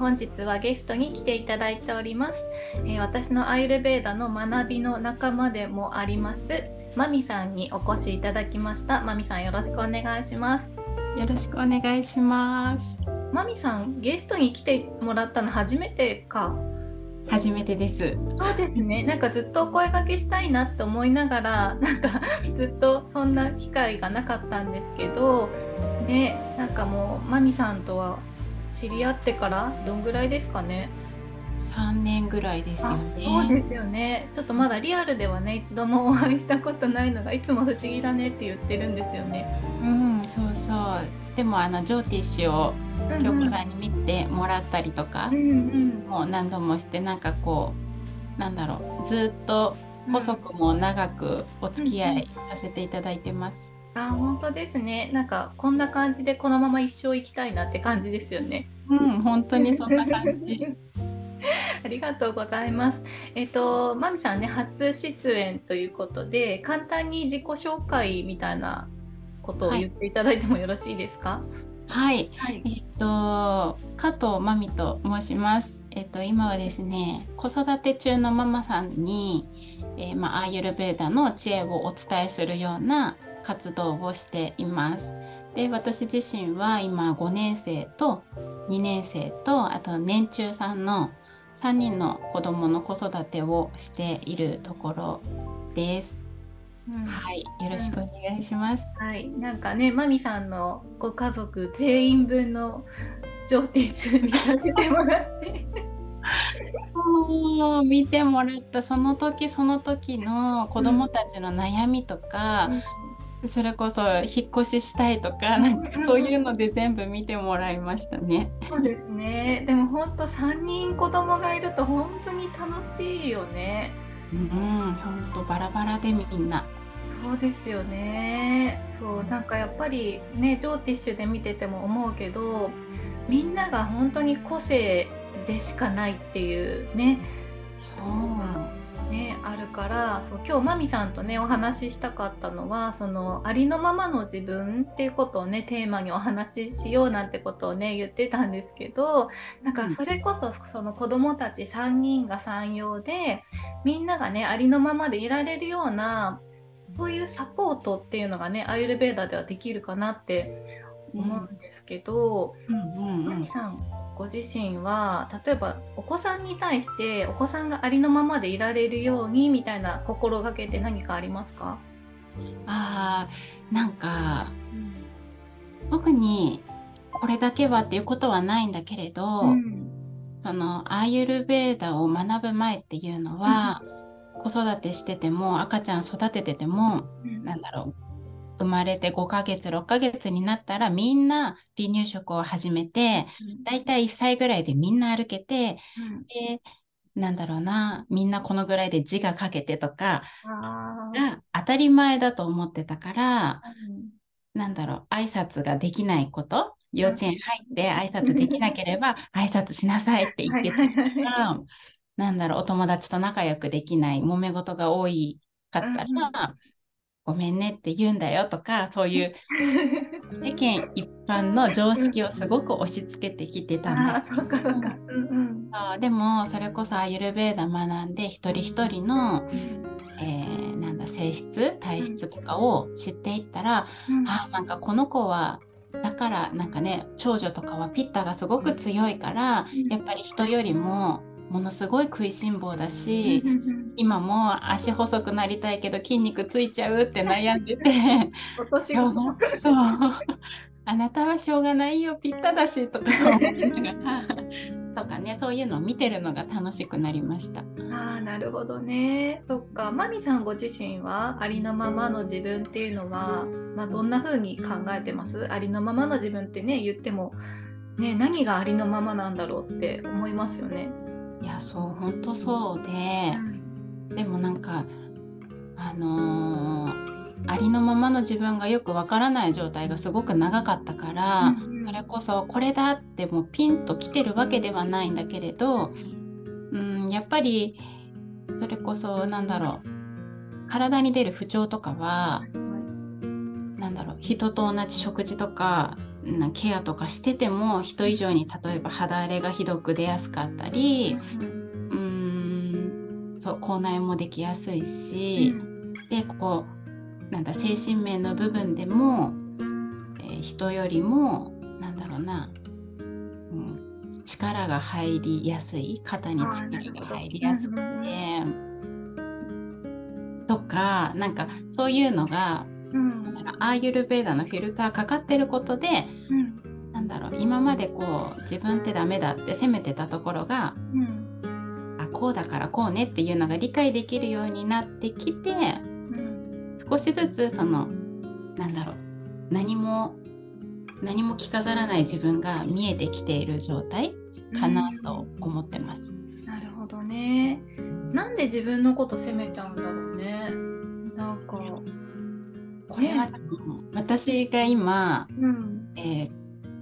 本日はゲストに来ていただいております、えー、私のアイルベーダの学びの仲間でもありますマミさんにお越しいただきました。マミさんよろしくお願いします。よろしくお願いします。マミさんゲストに来てもらったの初めてか。初めてです。そうですね。なんかずっとお声掛けしたいなって思いながら、なんかずっとそんな機会がなかったんですけど、ね、なんかもうマミさんとは知り合ってからどんぐらいですかね？3年ぐらいですよね。そうですよね。ちょっとまだリアルではね一度もお会いしたことないのがいつも不思議だねって言ってるんですよね。うん、そうそう。でもあのジョーティッシュを京子さんに見てもらったりとか、うんうん、もう何度もしてなんかこうなんだろうずっと細くも長くお付き合いさせていただいてます。あ本当ですねなんかこんな感じでこのまま一生生きたいなって感じですよね。うん本当にそんな感じ。ありがとうございます。えっ、と、まみさんね、初出演ということで、簡単に自己紹介みたいなことを言っていただいてもよろしいですか？はい、はい、えっ、と加藤真美と申します。えっ、と今はですね、子育て中のママさんに、えー、まあアーユルベーダの知恵をお伝えするような活動をしています。で私自身は今5年生と2年生とあと年中さんの3人の子どもの子育てをしているところです。うん、はい、よろしくお願いします。はい、なんかね、まみさんのご家族全員分の上手集見させてもらって。見てもらったその時その時の子どもたちの悩みとか、うん、それこそ引っ越ししたいとかなんかそういうので全部見てもらいましたね。そうですね。でも本当3人子供がいると本当に楽しいよね。うん、本当バラバラでみんな。そうですよね。そうなんかやっぱりねジョーティッシュで見てても思うけどみんなが本当に個性でしかないっていうね。そう。がねあるからそう今日マミさんとねお話ししたかったのはそのありのままの自分っていうことをねテーマにお話ししようなんてことをね言ってたんですけどなんかそれこそその子どもたち3人が3様でみんながねありのままでいられるようなそういうサポートっていうのがねアイルベーダではできるかなって思うんですけど、マミさんご自身は例えばお子さんに対してお子さんがありのままでいられるようにみたいな心がけって何かありますか？あなんか、うん、特にこれだけはっていうことはないんだけれど、うん、そのアーユルベーダを学ぶ前っていうのは、うん。子育てしてても赤ちゃん育ててても、うん、なんだろう生まれて5ヶ月6ヶ月になったらみんな離乳食を始めて、うん、だいたい1歳ぐらいでみんな歩けて、うん、でなんだろうなみんなこのぐらいで字が書けてとかが当たり前だと思ってたから、うん、なんだろう挨拶ができないこと幼稚園入って挨拶できなければ 挨拶しなさいって言ってたとか。なんだろう、お友達と仲良くできない、揉め事が多いかったら、うん、ごめんねって言うんだよとか、そういう世間一般の常識をすごく押し付けてきてたんだ。そうかそうか。うんうん、でも、それこそアユルベーダ学んで、一人一人の、えー、なんだ性質体質とかを知っていったら、うん、あなんかこの子はだからなんかね長女とかはピッタがすごく強いから、やっぱり人よりもものすごい食いしん坊だし今も足細くなりたいけど筋肉ついちゃうって悩んでてそう。あなたはしょうがないよぴっただしとか思いながら。とかねそういうのを見てるのが楽しくなりました。あなるほどね。そっか。マミさんご自身はありのままの自分っていうのは、まあ、どんな風に考えてます？ありのままの自分ってね言ってもね何がありのままなんだろうって思いますよね。いやそう本当そうで、でもなんかあのー、ありのままの自分がよくわからない状態がすごく長かったから、うん、それこそこれだってもうピンときてるわけではないんだけれど、うん、やっぱりそれこそなんだろう体に出る不調とかはなんだろう人と同じ食事とかなケアとかしてても人以上に例えば肌荒れがひどく出やすかったり、うん、そう口内もできやすいし、でここなんだ精神面の部分でも、えー、人よりもなんだろうな、うん、力が入りやすい肩に力が入りやすくて、とかなんかそういうのがうん、アーユルベーダのフィルターかかってることで、うん、なんだろう今までこう自分ってダメだって責めてたところが、うん、あこうだからこうねっていうのが理解できるようになってきて、うん、少しずつそのなんだろう何も何も着飾らない自分が見えてきている状態かなと思ってます。なるほどね。なんで自分のこと責めちゃうんだろうね。なんかこれは、ね、私が今、うん、えー、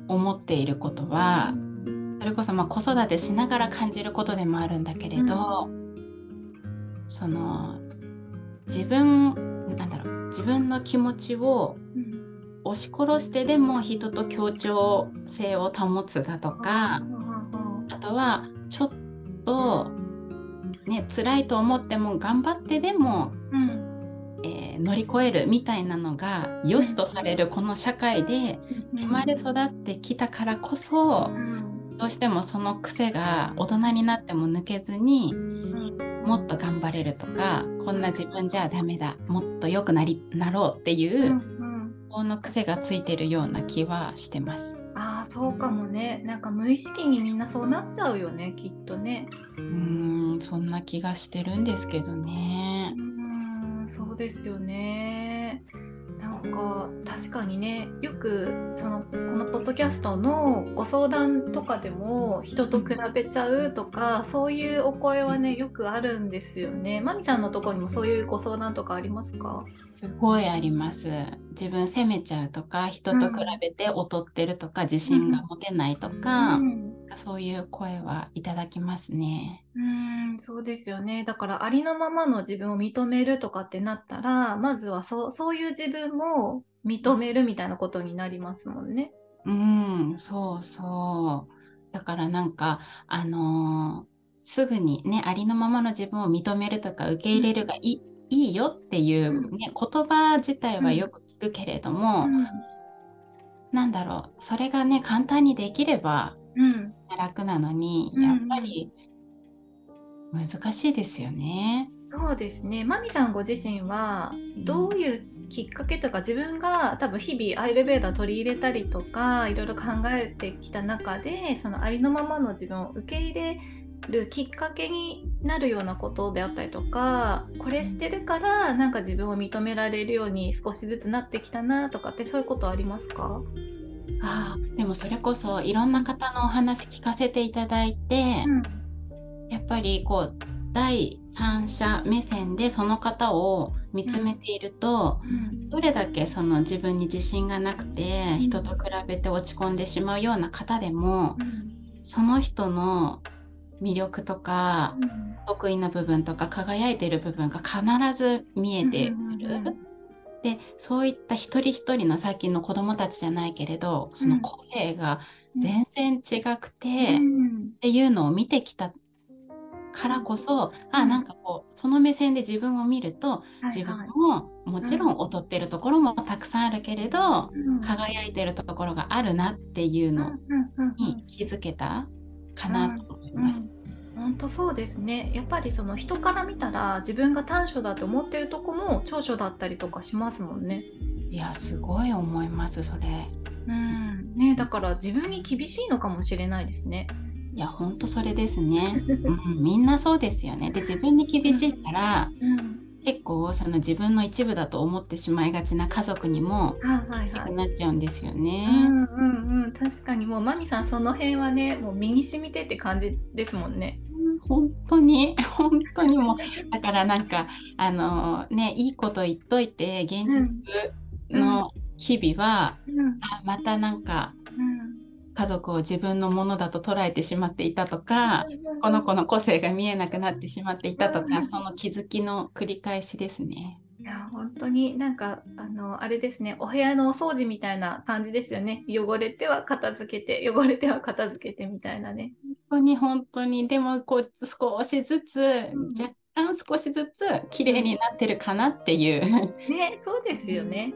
思っていることは、うん、それこそまあ子育てしながら感じることでもあるんだけれど、うん、その自分なんだろう自分の気持ちを押し殺してでも人と協調性を保つだとか、あとはちょっとね辛いと思っても頑張ってでも、うんえー、乗り越えるみたいなのが良しとされるこの社会で生まれ育ってきたからこそ、どうしてもその癖が大人になっても抜けずに、もっと頑張れるとかこんな自分じゃダメだもっと良くなりなろうっていう、この癖がついてるような気はしてます。ああそうかもね。なんか無意識にみんなそうなっちゃうよねきっとね。うんそんな気がしてるんですけどねそうですよね。なんか確かにねよくそのこのポッドキャストのご相談とかでも人と比べちゃうとかそういうお声はねよくあるんですよね。まみさんのところにもそういうご相談とかありますか？すごいあります。自分責めちゃうとか人と比べて劣ってるとか、うん、自信が持てないとか、うん、そういう声はいただきますね。うんそうですよね。だからありのままの自分を認めるとかってなったらまずはそそういう自分も認めるみたいなことになりますもんね。うんそうそう。だからなんかあのー、すぐにねありのままの自分を認めるとか受け入れるがい,、いいよっていうね、言葉自体はよく聞くけれども、うん、なんだろうそれがね簡単にできれば楽なのに、やっぱり難しいですよね。そうですね。マミさんご自身はどういうきっかけとか自分が多分日々アイルベーダー取り入れたりとかいろいろ考えてきた中でそのありのままの自分を受け入れるきっかけになるようなことであったりとかこれしてるからなんか自分を認められるように少しずつなってきたなとかってそういうことありますか？あでもそれこそいろんな方のお話聞かせていただいて、うん、やっぱりこう第三者目線でその方を見つめていると、うん、どれだけその自分に自信がなくて、うん、人と比べて落ち込んでしまうような方でも、その人の魅力とか、得意な部分とか輝いている部分が必ず見えてくる。でそういった一人一人のさっきの子どもたちじゃないけれどその個性が全然違くて、うん、っていうのを見てきたからこそ、うん、あなんかこうその目線で自分を見ると、自分ももちろん劣ってるところもたくさんあるけれど、うん、輝いてるところがあるなっていうのに気づけたかなと思います。本当そうですねやっぱりその人から見たら自分が短所だと思ってるとこも長所だったりとかしますもんね。いやすごい思いますそれ。うんねだから自分に厳しいのかもしれないですね。いや本当それですね、うん、みんなそうですよね。で自分に厳しいから、うん、結構その自分の一部だと思ってしまいがちな家族にも厳しくなっちゃうんですよね。うんうんうん、確かに。もうマミさんその辺はねもう身に染みてって感じですもんね。本当に。本当に。もうだからなんかあのねいいこと言っといて現実の日々は、うん、あまたなんか、うん、家族を自分のものだと捉えてしまっていたとか、この子の個性が見えなくなってしまっていたとか、その気づきの繰り返しですね。いや本当になんかあのあれですね。お部屋のお掃除みたいな感じですよね。汚れては片付けて汚れては片付けてみたいなね。本当に本当に。でもこう少しずつ、うん、若干少しずつ綺麗になってるかなっていう。ねそうですよね。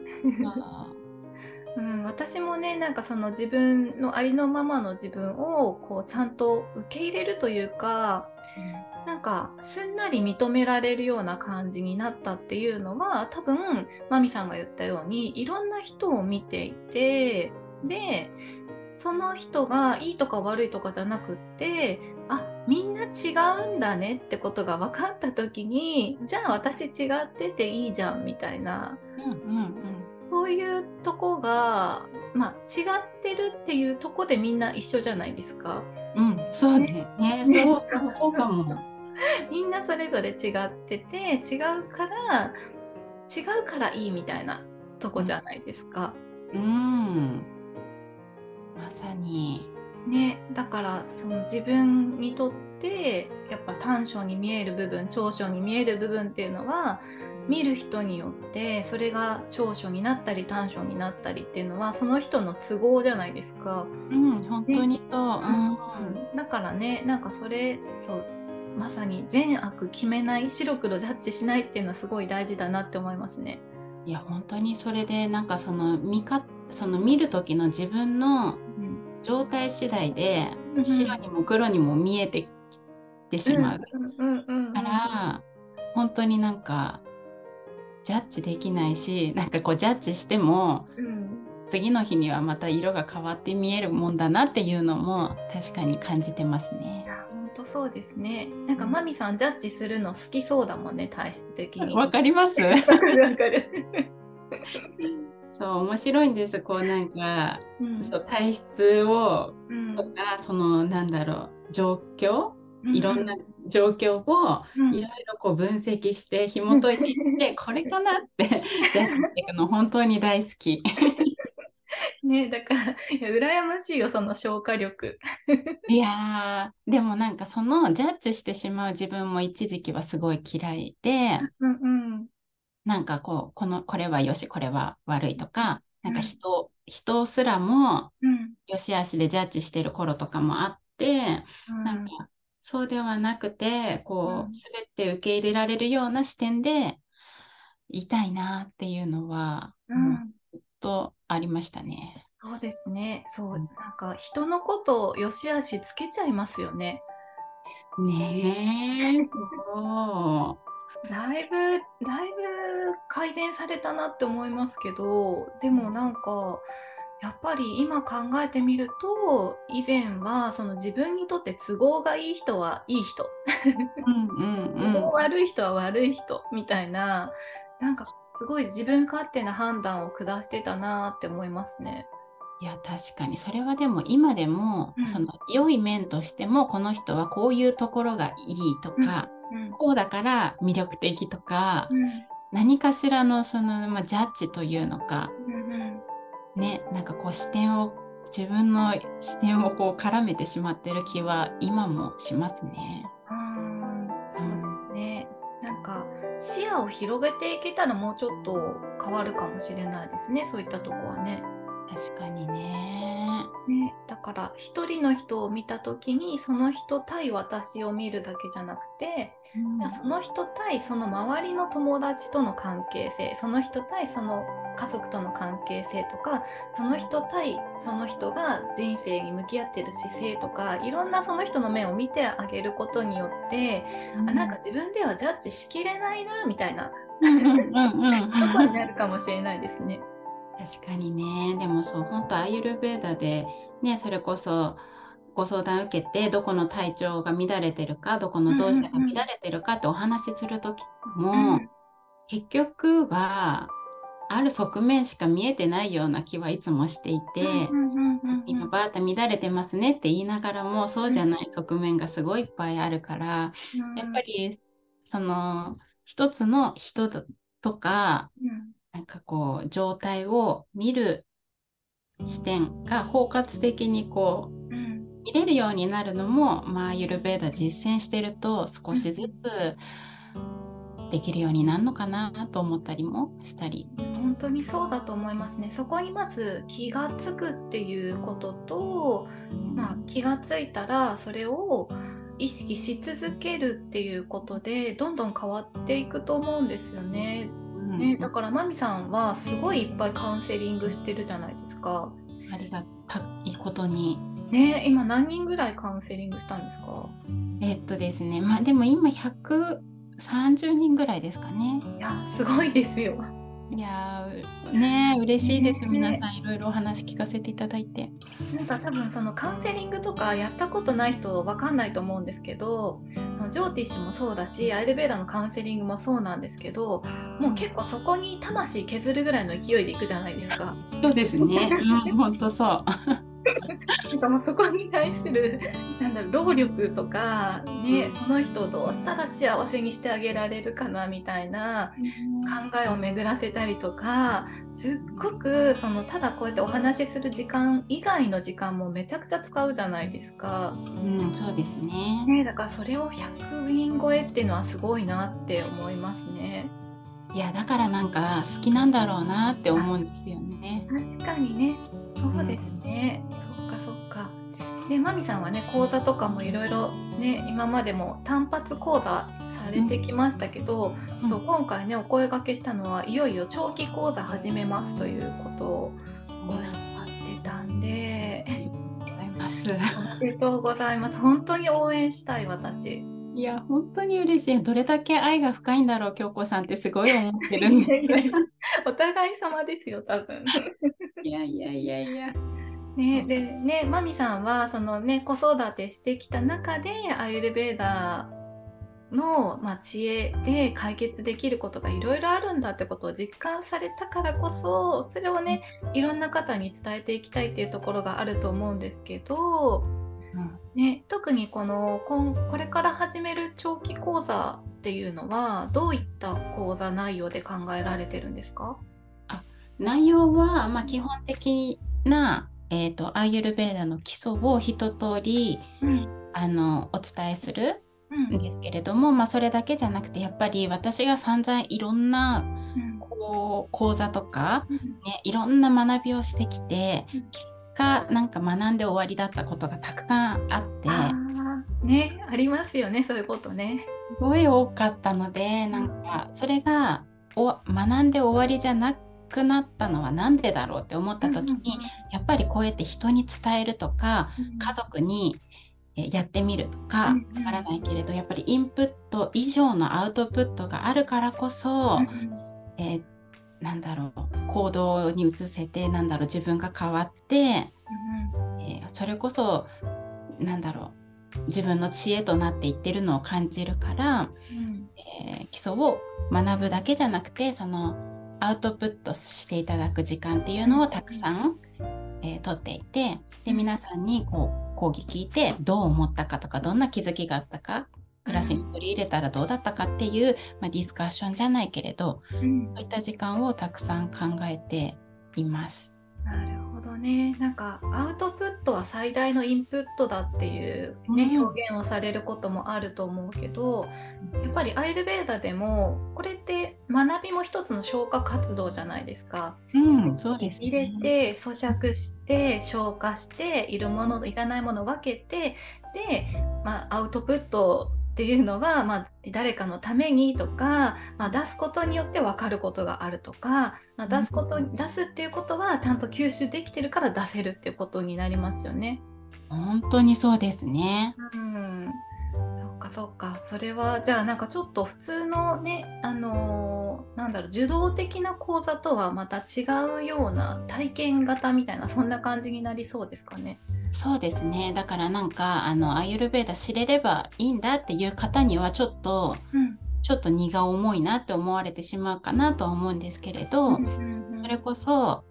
うん、私もねなんかその自分のありのままの自分をこうちゃんと受け入れるというか、うん、なんかすんなり認められるような感じになったっていうのは多分マミさんが言ったようにいろんな人を見ていてでその人がいいとか悪いとかじゃなくってあみんな違うんだねってことが分かった時にじゃあ私違ってていいじゃんみたいな、うんうんうん、そういうとこが、まあ、違ってるっていうとこでみんな一緒じゃないですか？うん、そうね。ねねそうそうかも。みんなそれぞれ違ってて違うから違うからいいみたいなとこじゃないですか。うん、うんまさに。ね、だからその自分にとってやっぱ短所に見える部分長所に見える部分っていうのは見る人によってそれが長所になったり短所になったりっていうのはその人の都合じゃないですか。うん、本当にそう、ね、うん、だからねなんかそれそうまさに善悪決めない白黒ジャッジしないっていうのはすごい大事だなって思いますね。いや本当にそれでなんかその見かその見る時の自分の状態次第で、うん、白にも黒にも見えてきてしまう。から本当になんかジャッジできないしなんかこうジャッジしても、うん、次の日にはまた色が変わって見えるもんだなっていうのも確かに感じてますね。本当そうですね。なんか、マミさんジャッジするの好きそうだもんね体質的に。わかります わかる。そう面白いんですこうなんか、うん、そう体質を、うん、とかそのなんだろう状況いろんな状況をいろいろこう分析して紐解いていって、これかなって ジャッジしていくの本当に大好き。ねだからいや羨ましいよその消化力。いやでもなんかそのジャッジしてしまう自分も一時期はすごい嫌いで、うんうん、なんかこうこのこれはよしこれは悪いとかなんか人,、人すらもよしあしでジャッジしてる頃とかもあって、うん、なんかそうではなくてこう、すべ、て受け入れられるような視点でいたいなっていうのは、うん、ずっとありましたね。そうですね。そう、なんか人のことを良し悪しつけちゃいますよね。ねえ、そう。だいぶ、だいぶ改善されたなって思いますけど、でもなんか、やっぱり今考えてみると以前はその自分にとって都合がいい人はいい人。都合悪い人は悪い人みたいななんかすごい自分勝手な判断を下してたなって思いますね。いや確かに。それはでも今でも、うん、その良い面としてもこの人はこういうところがいいとか、うんうん、こうだから魅力的とか、何かしらのその、まあ、ジャッジというのか、ねなんかこう視点を自分の視点をこう絡めてしまってる気は今もしますね。うんそうですね、うん、なんか視野を広げていけたらもうちょっと変わるかもしれないですねそういったとこはね。確かにねね、だから一人の人を見た時にその人対私を見るだけじゃなくて、うん、じゃその人対その周りの友達との関係性その人対その家族との関係性とかその人対その人が人生に向き合ってる姿勢とかいろんなその人の面を見てあげることによって、うん、あなんか自分ではジャッジしきれないなみたいなことになるかもしれないですね。確かにね。でもそう本当アイユルベーダでねそれこそご相談受けてどこの体調が乱れてるかどこの動作が乱れてるかってお話しする時も、結局はある側面しか見えてないような気はいつもしていて、今バータ乱れてますねって言いながらもそうじゃない側面がすごいいっぱいあるから、うん、やっぱりその一つの人とか、なんかこう状態を見る視点が包括的にこう、うん、見れるようになるのも、まあ、ユルベーダ実践してると少しずつできるようになるのかなと思ったりもしたり。本当にそうだと思いますね。そこにまず気が付くっていうことと、まあ、気が付いたらそれを意識し続けるっていうことでどんどん変わっていくと思うんですよね。ねだからマミさんはすごいいっぱいカウンセリングしてるじゃないですか。ありがたいことに。ね今何人ぐらいカウンセリングしたんですか？えっとですねまあでも今130人ぐらいですかね。いやすごいですよ。いやね嬉しいです、ね、皆さんいろいろお話聞かせていただいて。なんか多分そのカウンセリングとかやったことない人わかんないと思うんですけどそのジョーティッシュもそうだしアイルベーダのカウンセリングもそうなんですけどもう結構そこに魂削るぐらいの勢いでいくじゃないですか。そうですね、うん、本当そう。なんかもうそこに対するなんだろう労力とか、ね、その人をどうしたら幸せにしてあげられるかなみたいな考えを巡らせたりとかすっごくそのただこうやってお話しする時間以外の時間もめちゃくちゃ使うじゃないですか。うん、そうですねねだからそれを100人超えっていうのはすごいなって思いますね。いやだからなんか好きなんだろうなって思うんですよね。確かにねそうですね、うん、そっかそっか。でマミさんはね講座とかもいろいろね今までも単発講座されてきましたけど、うん、そう今回ねお声がけしたのはいよいよ長期講座始めますということをおっしゃってたんで、おめでとうございます。本当に応援したい私。いや、本当に嬉しい。どれだけ愛が深いんだろう、京子さんってすごい思ってるんです。お互い様ですよ、多分。いやいやいやいや。ね、でね、マミさんはそのね子育てしてきた中でアユルベーダーの、まあ、知恵で解決できることがいろいろあるんだってことを実感されたからこそそれをねいろんな方に伝えていきたいっていうところがあると思うんですけど、ね、特にこのこれから始める長期講座っていうのはどういった講座内容で考えられてるんですか？あ内容は、まあ、基本的な、えーと、アーユルベーダの基礎を一通り、うん、あのお伝えするんですけれども、うん、まあ、それだけじゃなくてやっぱり私が散々いろんな、うん、こう講座とか、ね、いろんな学びをしてきて、果なんか学んで終わりだったことがたくさんあってねありますよねそういうことね。すごい多かったのでなんかそれがお学んで終わりじゃなくなったのは何でだろうって思った時に、やっぱりこうやって人に伝えるとか、家族にやってみるとかわからないけれどやっぱりインプット以上のアウトプットがあるからこそ、えー、なんだろう行動に移せてなんだろう自分が変わって、うん、えー、それこそなんだろう自分の知恵となっていってるのを感じるから、うん、えー、基礎を学ぶだけじゃなくてそのアウトプットしていただく時間っていうのをたくさん、えー、取っていてで皆さんにこう講義聞いてどう思ったかとかどんな気づきがあったか暮らしに取り入れたらどうだったかっていう、まあ、ディスカッションじゃないけれど、うん、そういった時間をたくさん考えています。なるほどね。なんかアウトプットは最大のインプットだっていうね、うん、表現をされることもあると思うけど、やっぱりアイルベーダでもこれって学びも一つの消化活動じゃないですか。うん、そうです、ね、入れて咀嚼して消化しているものいらないものを分けてで、まあ、アウトプットっていうのは、まあ、誰かのためにとか、まあ、出すことによって分かることがあるとか、まあ、出すこと出すっていうことはちゃんと吸収できてるから出せるっていうことになりますよね。本当にそうですね。うん、そっかそっかそれはじゃあなんかちょっと普通のねあのー、なんだろう受動的な講座とはまた違うような体験型みたいなそんな感じになりそうですかね。そうですね。だからなんかあのアユルベーダ知れればいいんだっていう方にはちょっと、うん、ちょっと荷が重いなって思われてしまうかなとは思うんですけれど、うんうんうん、それこそ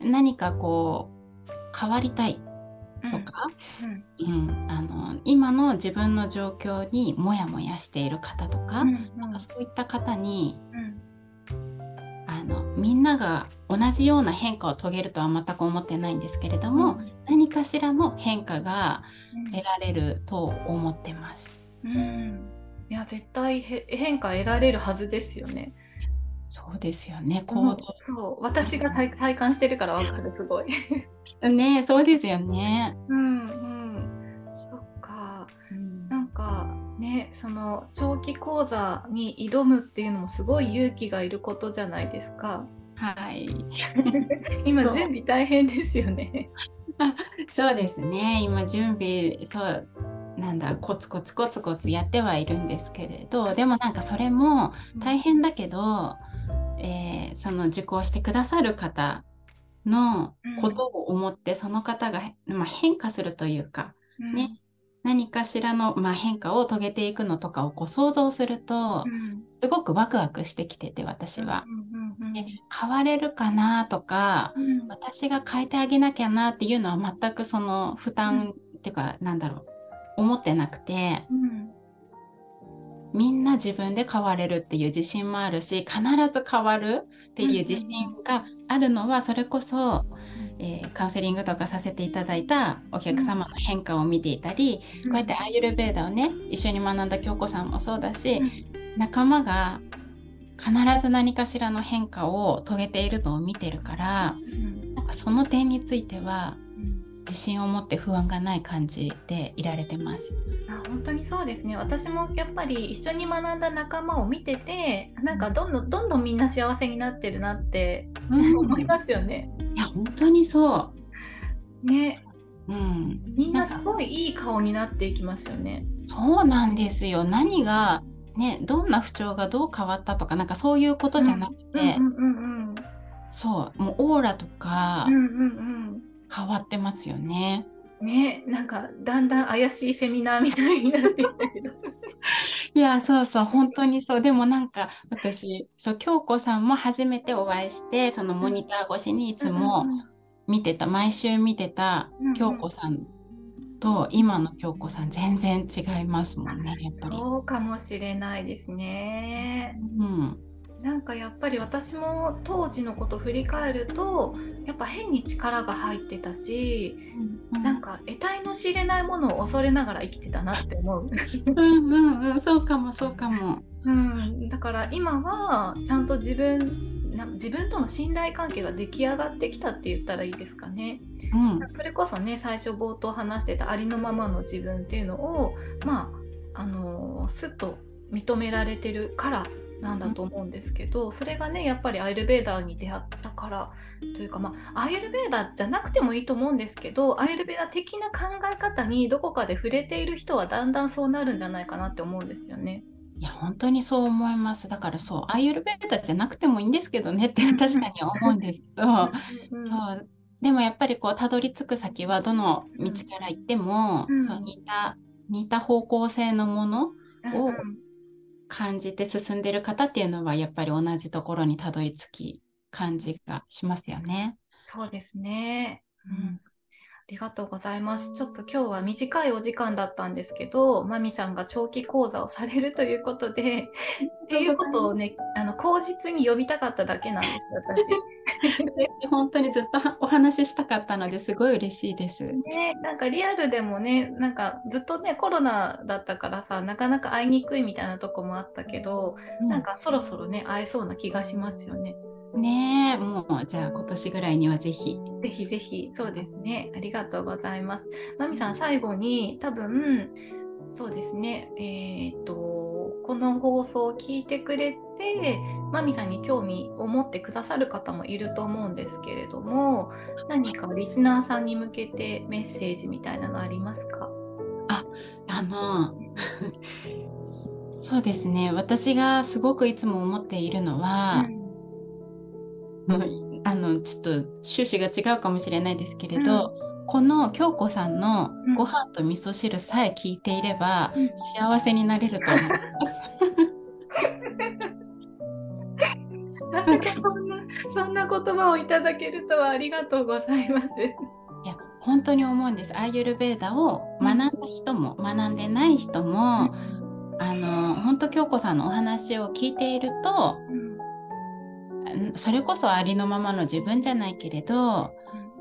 何かこう変わりたいとか、うん、うん、あの今の自分の状況にモヤモヤしている方とか、うんうん、なんかそういった方に、あのみんなが同じような変化を遂げるとは全く思ってないんですけれども、何かしらの変化が得られると思ってます。うん、いや絶対変化得られるはずですよね。そうですよね。行動、そう私が体体感してるからわかるすごい。ねそうですよね。うんうんそっか、うん、なんかねその長期講座に挑むっていうのもすごい勇気がいることじゃないですか。はい。今準備大変ですよね。そうですね。今準備そうなんだコツコツコツコツやってはいるんですけれどでもなんかそれも大変だけど、うん、えー、その受講してくださる方のことを思って、うん、その方が、まあ、変化するというか、うん、ね何かしらの、まあ、変化を遂げていくのとかをこう想像すると、すごくワクワクしてきてて私は。で変われるかなとか、うん、私が変えてあげなきゃなっていうのは全くその負担っていうか、うん、なんだろう思ってなくて、うん、みんな自分で変われるっていう自信もあるし必ず変わるっていう自信があるのはそれこそ、えー、カウンセリングとかさせていただいたお客様の変化を見ていたり、こうやってアーユルベーダをね一緒に学んだ京子さんもそうだし、仲間が必ず何かしらの変化を遂げているのを見てるから、うん、なんかその点については、自信を持って不安がない感じでいられてます。あ本当にそうですね私もやっぱり一緒に学んだ仲間を見ててなんかどんどんどんどんみんな幸せになってるなって、うん、思いますよね。いや本当にそう。ね。うん、みんなすごいいい顔になっていきますよね。そうなんですよ。何がね、どんな不調がどう変わったとかなんかそういうことじゃなくて、そうもうオーラとか変わってますよね。ねなんかだんだん怪しいセミナーみたいになってきたけど いやそうそう本当にそうでもなんか私そう京子さんも初めてお会いしてそのモニター越しにいつも見てた、毎週見てた京子さんと今の京子さん全然違いますもんねやっぱり。そうかもしれないですね。うん、なんかやっぱり私も当時のこと振り返るとやっぱ変に力が入ってたし、うん、なんか得体の知れないものを恐れながら生きてたなって思う。うんうんうんそうかもそうかも。うん、だから今はちゃんと自分な自分との信頼関係が出来上がってきたって言ったらいいですかね。うん、それこそね最初冒頭話してたありのままの自分っていうのをまああのすっと認められてるからなんだと思うんですけど、それがねやっぱりアイルベーダーに出会ったからというかまあアイルベーダーじゃなくてもいいと思うんですけどアイルベーダー的な考え方にどこかで触れている人はだんだんそうなるんじゃないかなって思うんですよね。いや本当にそう思います。だからそうアイユルベーダじゃなくてもいいんですけどねって 確かに思うんですけど、そう。でもやっぱりこうたどり着く先はどの道から行っても、うん、そう似た似た方向性のものを感じて進んでる方っていうのはやっぱり同じところにたどり着き感じがしますよね。そうですね。うん、りがとうございます。ちょっと今日は短いお時間だったんですけど、まみさんが長期講座をされるということで、っていうことをね、あの口実に呼びたかっただけなんです、私。本当にずっとお話ししたかったのですごい嬉しいです。ね、なんかリアルでもね、なんかずっとね、コロナだったからさ、なかなか会いにくいみたいなとこもあったけど、うん、なんかそろそろね、会えそうな気がしますよね。ねえ、もうじゃあ今年ぐらいにはぜひ。ぜひぜひ、そうですね。ありがとうございます。まみさん、最後に多分、そうですね、えっ、と、この放送を聞いてくれて、まみさんに興味を持ってくださる方もいると思うんですけれども、何かリスナーさんに向けてメッセージみたいなのありますか？あ、あの、そうですね、私がすごくいつも思っているのは、うんあのちょっと趣旨が違うかもしれないですけれど、うん、この京子さんのご飯と味噌汁さえ聞いていれば、うん、幸せになれると思います。まさかそんなそんな言葉をいただけるとはありがとうございます。いや本当に思うんです。アーユルベーダを学んだ人も、うん、学んでない人も、あの本当京子さんのお話を聞いていると、それこそありのままの自分じゃないけれど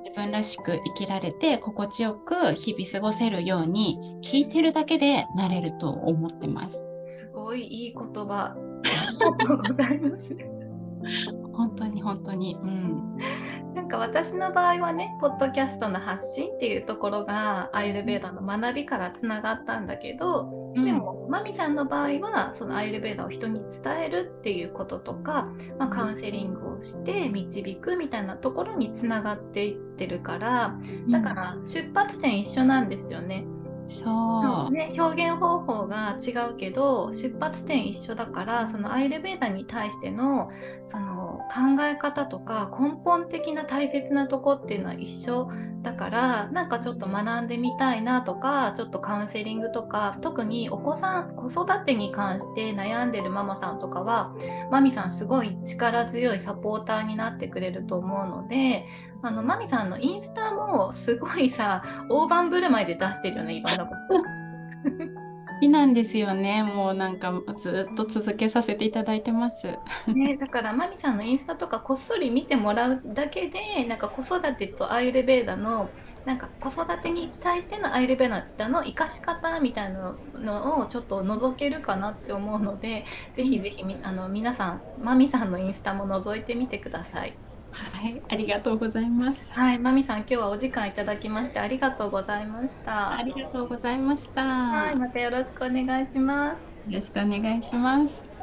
自分らしく生きられて心地よく日々過ごせるように聞いてるだけでなれると思ってます。すごいいい言葉。ありがとうございます。本当に本当に。うん。なんか私の場合はね、ポッドキャストの発信っていうところがアイルベーダの学びからつながったんだけど、うん、でもマミさんの場合はそのアイルベーダを人に伝えるっていうこととか、まあ、カウンセリングをして導くみたいなところにつながっていってるからだから出発点一緒なんですよね。そう、ね、表現方法が違うけど出発点一緒だからそのアイルベーダに対してのその考え方とか根本的な大切なとこっていうのは一緒だからなんかちょっと学んでみたいなとかちょっとカウンセリングとか特にお子さん子育てに関して悩んでるママさんとかはマミさんすごい力強いサポーターになってくれると思うのであのマミさんのインスタもすごいさ大盤振る舞いで出してるよねいろんなこと。好きなんですよね。もうなんかずっと続けさせていただいてます。ね、だからマミさんのインスタとかこっそり見てもらうだけでなんか子育てとアイルベーダのなんか子育てに対してのアイルベーダの生かし方みたいなのをちょっと覗けるかなって思うので、ぜひぜひあの皆さんマミさんのインスタも覗いてみてください。はい、ありがとうございます。はい、まみさん、今日はお時間いただきましてありがとうございました。ありがとうございました。はい、またよろしくお願いします。よろしくお願いします。